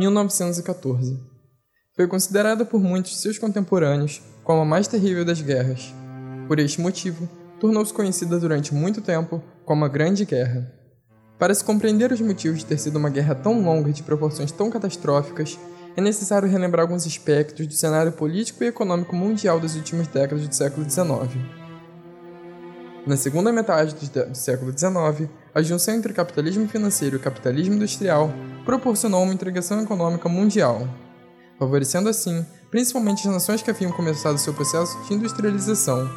1914. Foi considerada por muitos de seus contemporâneos como a mais terrível das guerras. Por este motivo, tornou-se conhecida durante muito tempo como a Grande Guerra. Para se compreender os motivos de ter sido uma guerra tão longa e de proporções tão catastróficas, é necessário relembrar alguns aspectos do cenário político e econômico mundial das últimas décadas do século XIX. Na segunda metade do século XIX, a junção entre capitalismo financeiro e capitalismo industrial proporcionou uma integração econômica mundial, favorecendo assim principalmente as nações que haviam começado seu processo de industrialização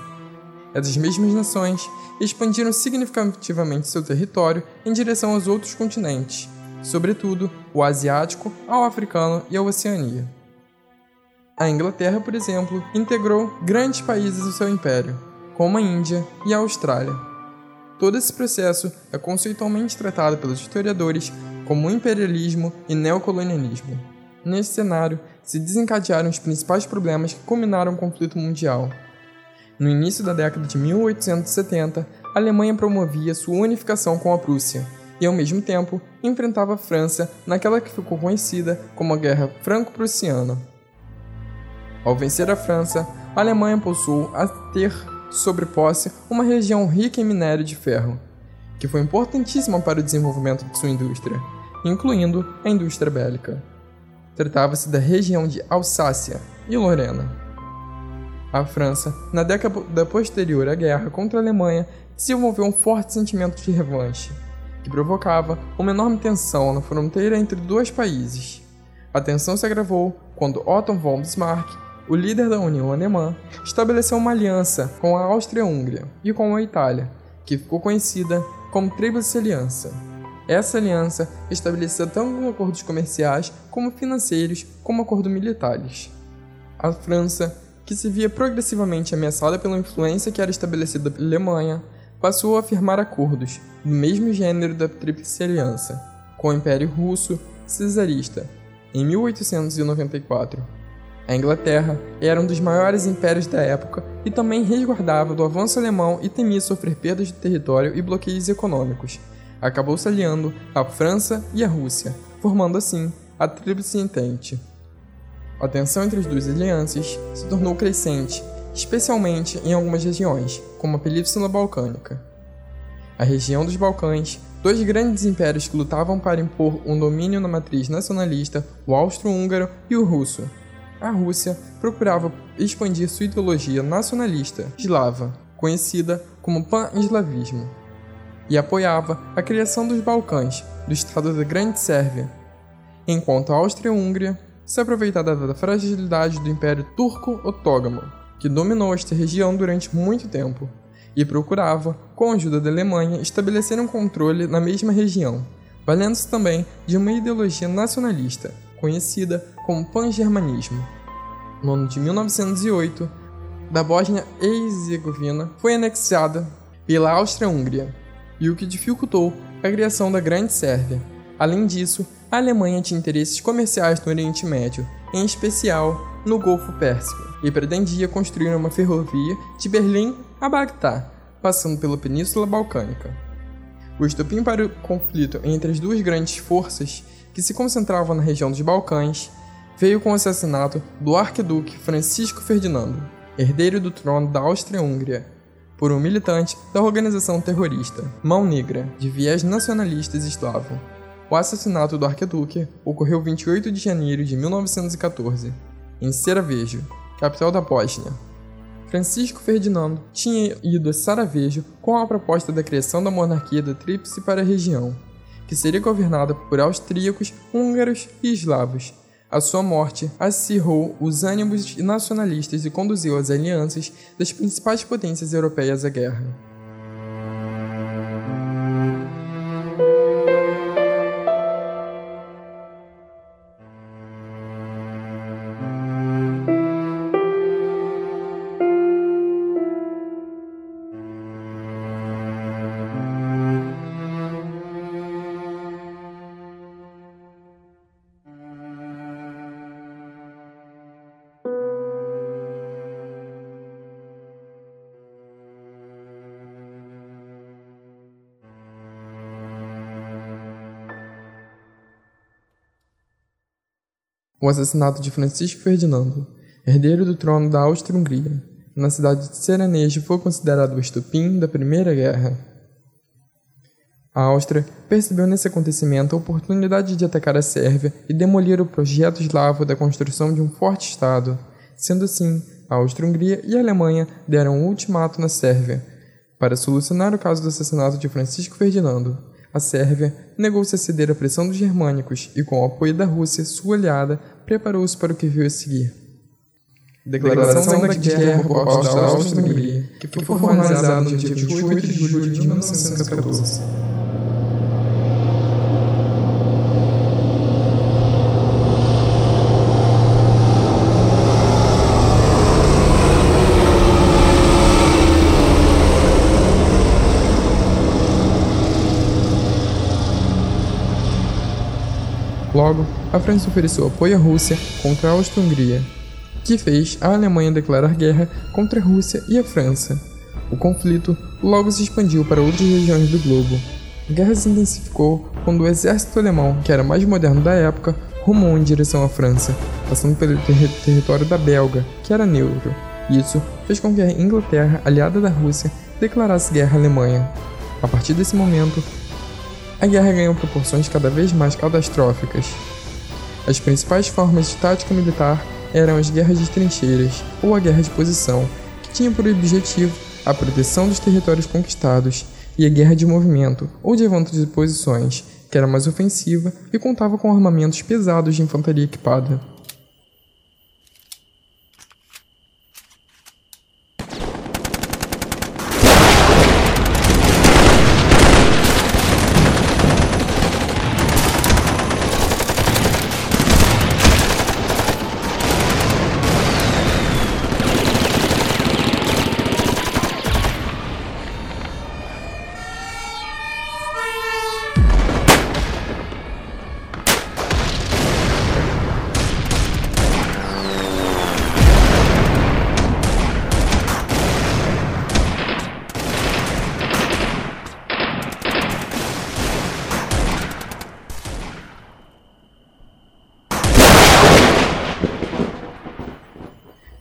essas mesmas nações expandiram significativamente seu território em direção aos outros continentes, sobretudo o asiático, ao africano e à Oceania. A Inglaterra, por exemplo, integrou grandes países ao seu império, como a Índia e a Austrália. Todo esse processo é conceitualmente tratado pelos historiadores como imperialismo e neocolonialismo. Nesse cenário, se desencadearam os principais problemas que culminaram o conflito mundial, no início da década de 1870, a Alemanha promovia sua unificação com a Prússia e, ao mesmo tempo, enfrentava a França naquela que ficou conhecida como a Guerra Franco-Prussiana. Ao vencer a França, a Alemanha passou a ter sobre posse uma região rica em minério de ferro, que foi importantíssima para o desenvolvimento de sua indústria, incluindo a indústria bélica. Tratava-se da região de Alsácia e Lorena. A França, na década posterior à guerra contra a Alemanha, desenvolveu um forte sentimento de revanche, que provocava uma enorme tensão na fronteira entre dois países. A tensão se agravou quando Otto von Bismarck, o líder da União Alemã, estabeleceu uma aliança com a Áustria-Hungria e com a Itália, que ficou conhecida como Tríplice Aliança. Essa aliança estabelecia tanto acordos comerciais como financeiros como acordos militares. A França que se via progressivamente ameaçada pela influência que era estabelecida pela Alemanha, passou a firmar acordos do mesmo gênero da Tríplice Aliança com o Império Russo Cesarista em 1894. A Inglaterra era um dos maiores impérios da época e também resguardava do avanço alemão e temia sofrer perdas de território e bloqueios econômicos. Acabou se aliando à França e à Rússia, formando assim a Tríplice Entente. A tensão entre as duas alianças se tornou crescente, especialmente em algumas regiões, como a Península Balcânica. A região dos Balcãs, dois grandes impérios que lutavam para impor um domínio na matriz nacionalista, o austro-húngaro e o russo. A Rússia procurava expandir sua ideologia nacionalista eslava, conhecida como pan-eslavismo, e apoiava a criação dos Balcãs, do Estado da Grande Sérvia, enquanto a Áustria-Hungria se aproveitava da fragilidade do Império Turco-Otógamo, que dominou esta região durante muito tempo, e procurava, com a ajuda da Alemanha, estabelecer um controle na mesma região, valendo-se também de uma ideologia nacionalista, conhecida como pan-germanismo. No ano de 1908, da Bósnia e Herzegovina foi anexada pela Áustria-Hungria, e o que dificultou a criação da Grande Sérvia. Além disso, a Alemanha tinha interesses comerciais no Oriente Médio, em especial no Golfo Pérsico, e pretendia construir uma ferrovia de Berlim a Bagdá, passando pela Península Balcânica. O estopim para o conflito entre as duas grandes forças, que se concentravam na região dos Balcãs, veio com o assassinato do arquiduque Francisco Ferdinando, herdeiro do trono da Áustria-Hungria, por um militante da organização terrorista Mão Negra, de viés nacionalistas eslavo. O assassinato do arquiduque ocorreu 28 de janeiro de 1914, em Sarajevo, capital da Bósnia. Francisco Ferdinando tinha ido a Sarajevo com a proposta da criação da monarquia da Tríplice para a região, que seria governada por austríacos, húngaros e eslavos. A sua morte acirrou os ânimos nacionalistas e conduziu as alianças das principais potências europeias à guerra. O assassinato de Francisco Ferdinando, herdeiro do trono da Áustria-Hungria, na cidade de Seranejo foi considerado o estupim da Primeira Guerra. A Áustria percebeu nesse acontecimento a oportunidade de atacar a Sérvia e demolir o projeto eslavo da construção de um forte Estado. Sendo assim, a Áustria-Hungria e a Alemanha deram um ultimato na Sérvia para solucionar o caso do assassinato de Francisco Ferdinando. A Sérvia negou-se a ceder à pressão dos germânicos e, com o apoio da Rússia, sua aliada, preparou-se para o que veio a seguir. Declaração da Guerra Proposta da Áustria-Hungria, que foi formalizada no dia 28 de julho de 1914. Logo, a França ofereceu apoio à Rússia contra a Áustria-Hungria, que fez a Alemanha declarar guerra contra a Rússia e a França. O conflito logo se expandiu para outras regiões do globo. A guerra se intensificou quando o exército alemão, que era mais moderno da época, rumou em direção à França, passando pelo ter território da Belga, que era neutro. Isso fez com que a Inglaterra, aliada da Rússia, declarasse guerra à Alemanha. A partir desse momento, a guerra ganhou proporções cada vez mais catastróficas. As principais formas de tática militar eram as guerras de trincheiras ou a guerra de posição, que tinha por objetivo a proteção dos territórios conquistados, e a guerra de movimento ou de levanto de posições, que era mais ofensiva e contava com armamentos pesados de infantaria equipada.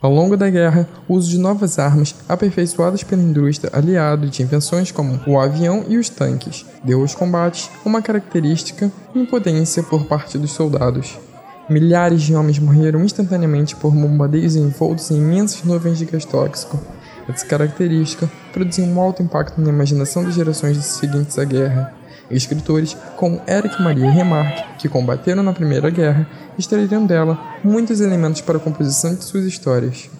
Ao longo da guerra, o uso de novas armas, aperfeiçoadas pela indústria aliada de invenções como o avião e os tanques, deu aos combates uma característica impotência por parte dos soldados. Milhares de homens morreram instantaneamente por bombardeios envoltos em imensas nuvens de gás tóxico. Essa característica produziu um alto impacto na imaginação das gerações seguintes à guerra. Escritores como Eric Maria Remarque, que combateram na Primeira Guerra, extraíram dela muitos elementos para a composição de suas histórias.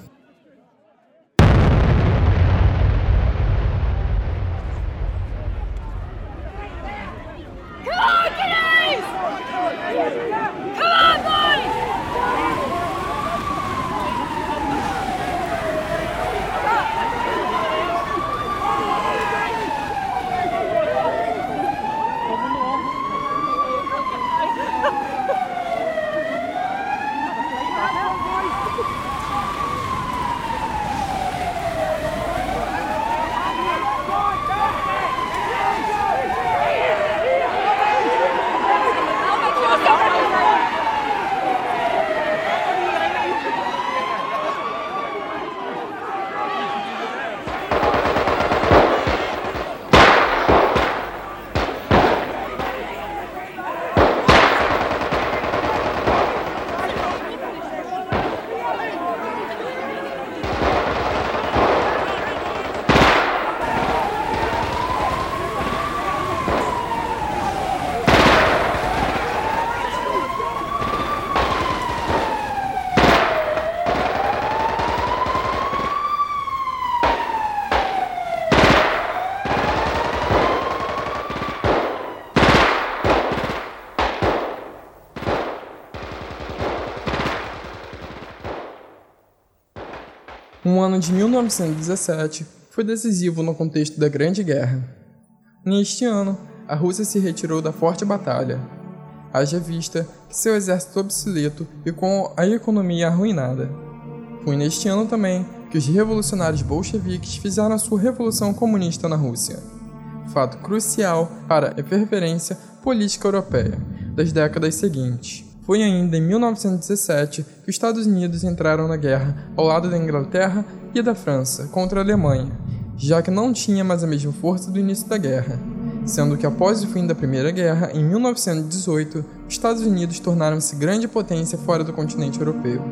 O ano de 1917 foi decisivo no contexto da Grande Guerra. Neste ano, a Rússia se retirou da forte batalha, haja vista que seu exército obsoleto e com a economia arruinada. Foi neste ano também que os revolucionários bolcheviques fizeram a sua revolução comunista na Rússia, fato crucial para a efervescência política europeia das décadas seguintes. Foi ainda em 1917 que os Estados Unidos entraram na guerra ao lado da Inglaterra e da França contra a Alemanha, já que não tinha mais a mesma força do início da guerra, sendo que após o fim da Primeira Guerra, em 1918, os Estados Unidos tornaram-se grande potência fora do continente europeu.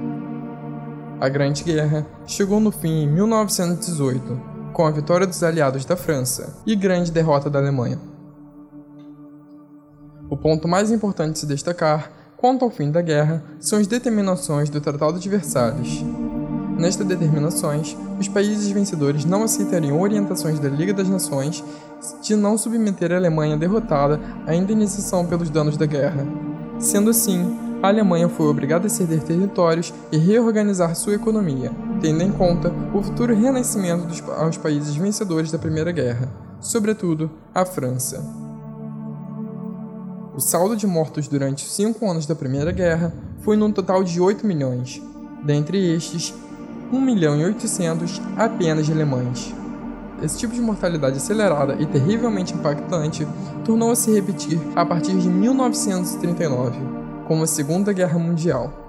A Grande Guerra chegou no fim em 1918, com a vitória dos aliados da França e grande derrota da Alemanha. O ponto mais importante se destacar quanto ao fim da guerra são as determinações do Tratado de Versalhes. Nestas determinações, os países vencedores não aceitariam orientações da Liga das Nações de não submeter a Alemanha derrotada à indenização pelos danos da guerra. Sendo assim, a Alemanha foi obrigada a ceder territórios e reorganizar sua economia, tendo em conta o futuro renascimento dos, aos países vencedores da Primeira Guerra, sobretudo a França. O saldo de mortos durante os cinco anos da Primeira Guerra foi num total de 8 milhões, dentre estes, 1 milhão e 800 apenas de alemães. Esse tipo de mortalidade acelerada e terrivelmente impactante tornou-se repetir a partir de 1939 como a Segunda Guerra Mundial.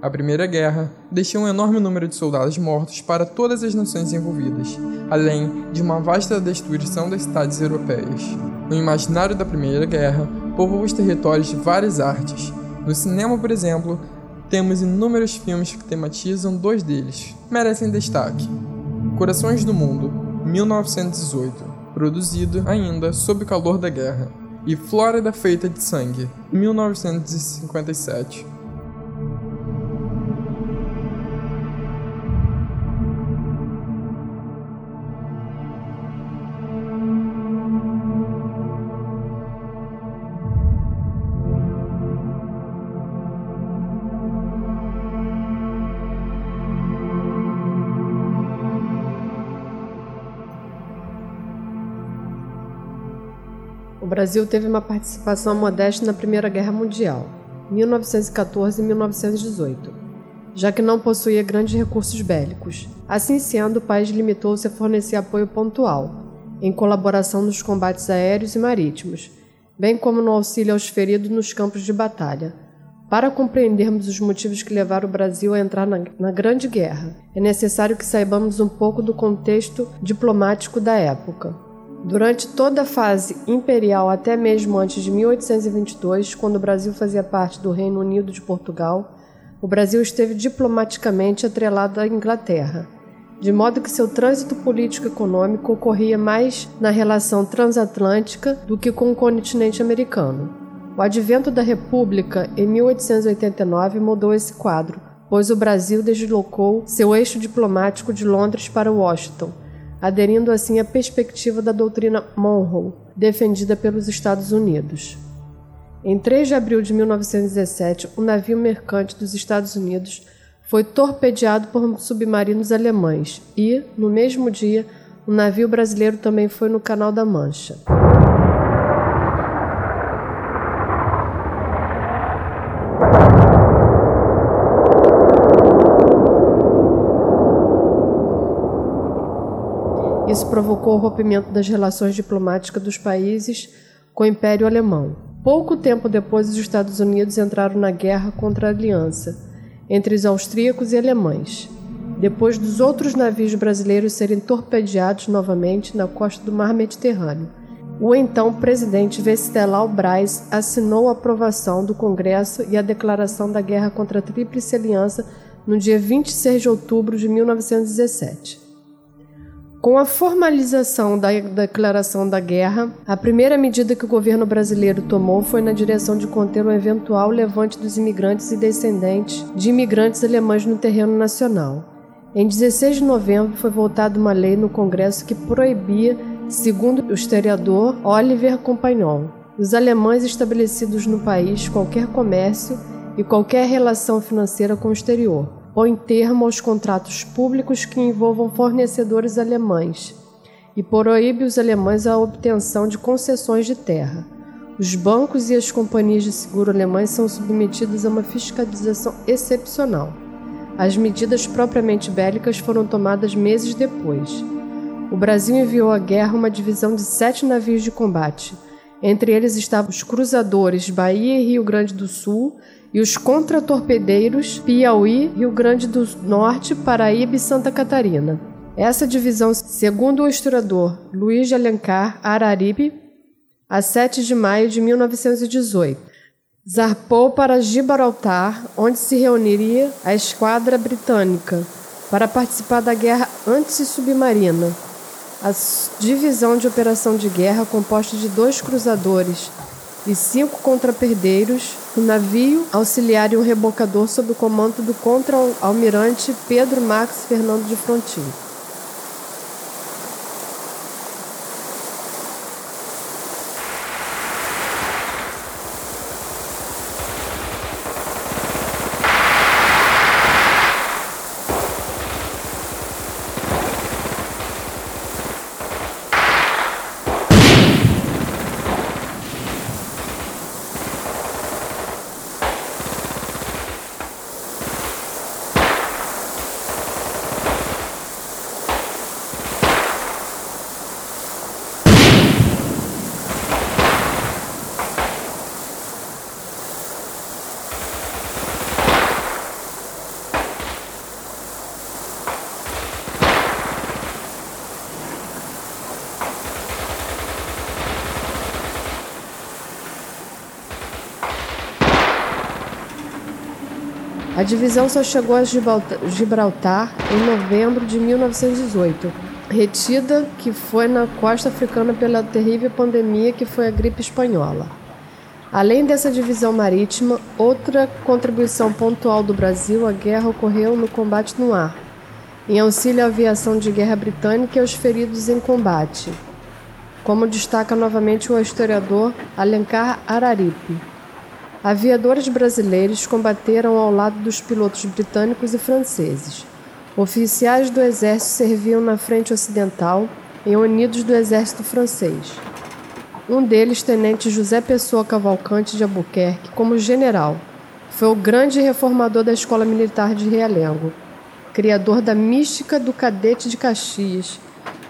A Primeira Guerra deixou um enorme número de soldados mortos para todas as nações envolvidas, além de uma vasta destruição das cidades europeias. No imaginário da Primeira Guerra, povoou os territórios de várias artes. No cinema, por exemplo, temos inúmeros filmes que tematizam dois deles. Merecem destaque: Corações do Mundo, 1918, produzido ainda sob o calor da guerra e Flórida Feita de Sangue, 1957. Brasil teve uma participação modesta na Primeira Guerra Mundial, 1914 e 1918, já que não possuía grandes recursos bélicos. Assim sendo, o país limitou-se a fornecer apoio pontual, em colaboração nos combates aéreos e marítimos, bem como no auxílio aos feridos nos campos de batalha. Para compreendermos os motivos que levaram o Brasil a entrar na, na Grande Guerra, é necessário que saibamos um pouco do contexto diplomático da época. Durante toda a fase imperial, até mesmo antes de 1822, quando o Brasil fazia parte do Reino Unido de Portugal, o Brasil esteve diplomaticamente atrelado à Inglaterra, de modo que seu trânsito político-econômico ocorria mais na relação transatlântica do que com o continente americano. O advento da República em 1889 mudou esse quadro, pois o Brasil deslocou seu eixo diplomático de Londres para Washington aderindo assim à perspectiva da doutrina Monroe, defendida pelos Estados Unidos. Em 3 de abril de 1917, um navio mercante dos Estados Unidos foi torpedeado por submarinos alemães e, no mesmo dia, um navio brasileiro também foi no Canal da Mancha. Isso provocou o rompimento das relações diplomáticas dos países com o Império Alemão. Pouco tempo depois, os Estados Unidos entraram na guerra contra a aliança entre os austríacos e alemães. Depois dos outros navios brasileiros serem torpedeados novamente na costa do Mar Mediterrâneo, o então presidente Venceslau Braz assinou a aprovação do Congresso e a declaração da guerra contra a Tríplice Aliança no dia 26 de outubro de 1917. Com a formalização da declaração da guerra, a primeira medida que o governo brasileiro tomou foi na direção de conter o eventual levante dos imigrantes e descendentes de imigrantes alemães no terreno nacional. Em 16 de novembro foi votada uma lei no Congresso que proibia, segundo o historiador Oliver Compagnon, os alemães estabelecidos no país qualquer comércio e qualquer relação financeira com o exterior põe termo aos contratos públicos que envolvam fornecedores alemães e proíbe os alemães a obtenção de concessões de terra. Os bancos e as companhias de seguro alemães são submetidos a uma fiscalização excepcional. As medidas propriamente bélicas foram tomadas meses depois. O Brasil enviou à guerra uma divisão de sete navios de combate, Entre eles estavam os cruzadores Bahia e Rio Grande do Sul e os contratorpedeiros Piauí, Rio Grande do Norte, Paraíba e Santa Catarina. Essa divisão, segundo o historiador Luiz de Alencar Araripe, a 7 de maio de 1918, zarpou para Gibraltar, onde se reuniria a esquadra britânica para participar da guerra antissubmarina. A divisão de operação de guerra, composta de dois cruzadores e cinco contraperdeiros, um navio auxiliar e um rebocador sob o comando do contra-almirante Pedro Max Fernando de Frontin. A divisão só chegou a Gibraltar em novembro de 1918, retida que foi na costa africana pela terrível pandemia que foi a gripe espanhola. Além dessa divisão marítima, outra contribuição pontual do Brasil à guerra ocorreu no combate no ar, em auxílio à aviação de guerra britânica e aos feridos em combate, como destaca novamente o historiador Alencar Araripe. Aviadores brasileiros combateram ao lado dos pilotos britânicos e franceses. Oficiais do exército serviam na frente ocidental em unidos do exército francês. Um deles, tenente José Pessoa Cavalcante de Albuquerque, como general, foi o grande reformador da Escola Militar de Realengo, criador da mística do cadete de Caxias,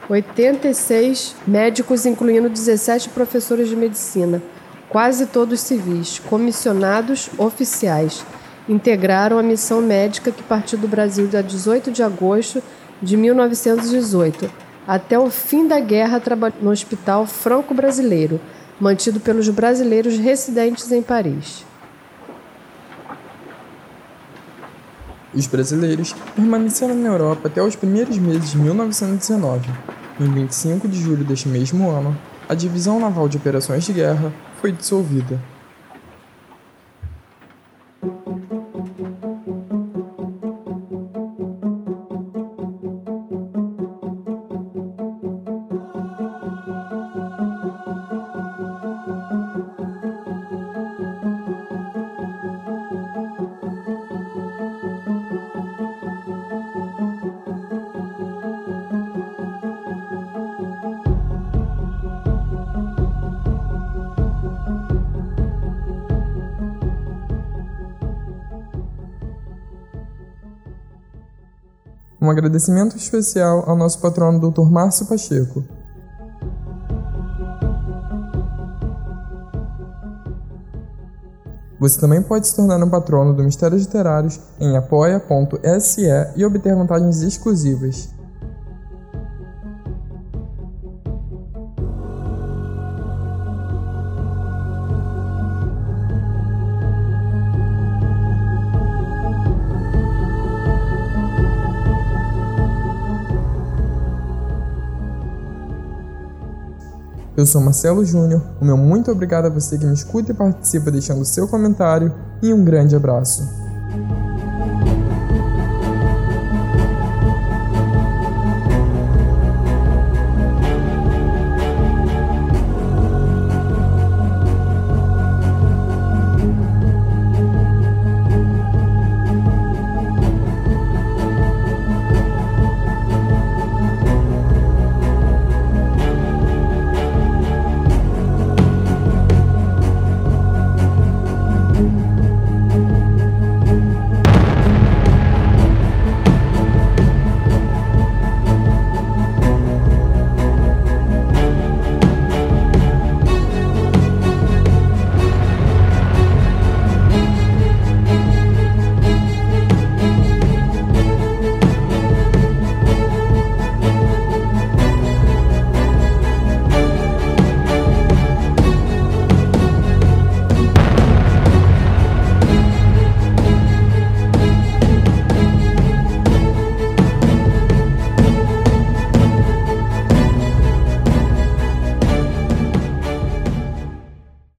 86 médicos, incluindo 17 professores de medicina, Quase todos civis, comissionados oficiais, integraram a missão médica que partiu do Brasil dia 18 de agosto de 1918. Até o fim da guerra, no Hospital Franco-Brasileiro, mantido pelos brasileiros residentes em Paris. Os brasileiros permaneceram na Europa até os primeiros meses de 1919. Em 25 de julho deste mesmo ano, a Divisão Naval de Operações de Guerra foi dissolvida. Um agradecimento especial ao nosso patrono Dr. Márcio Pacheco. Você também pode se tornar um patrono do Mistérios Literários em apoia.se e obter vantagens exclusivas. Eu sou Marcelo Júnior, o meu muito obrigado a você que me escuta e participa deixando seu comentário e um grande abraço.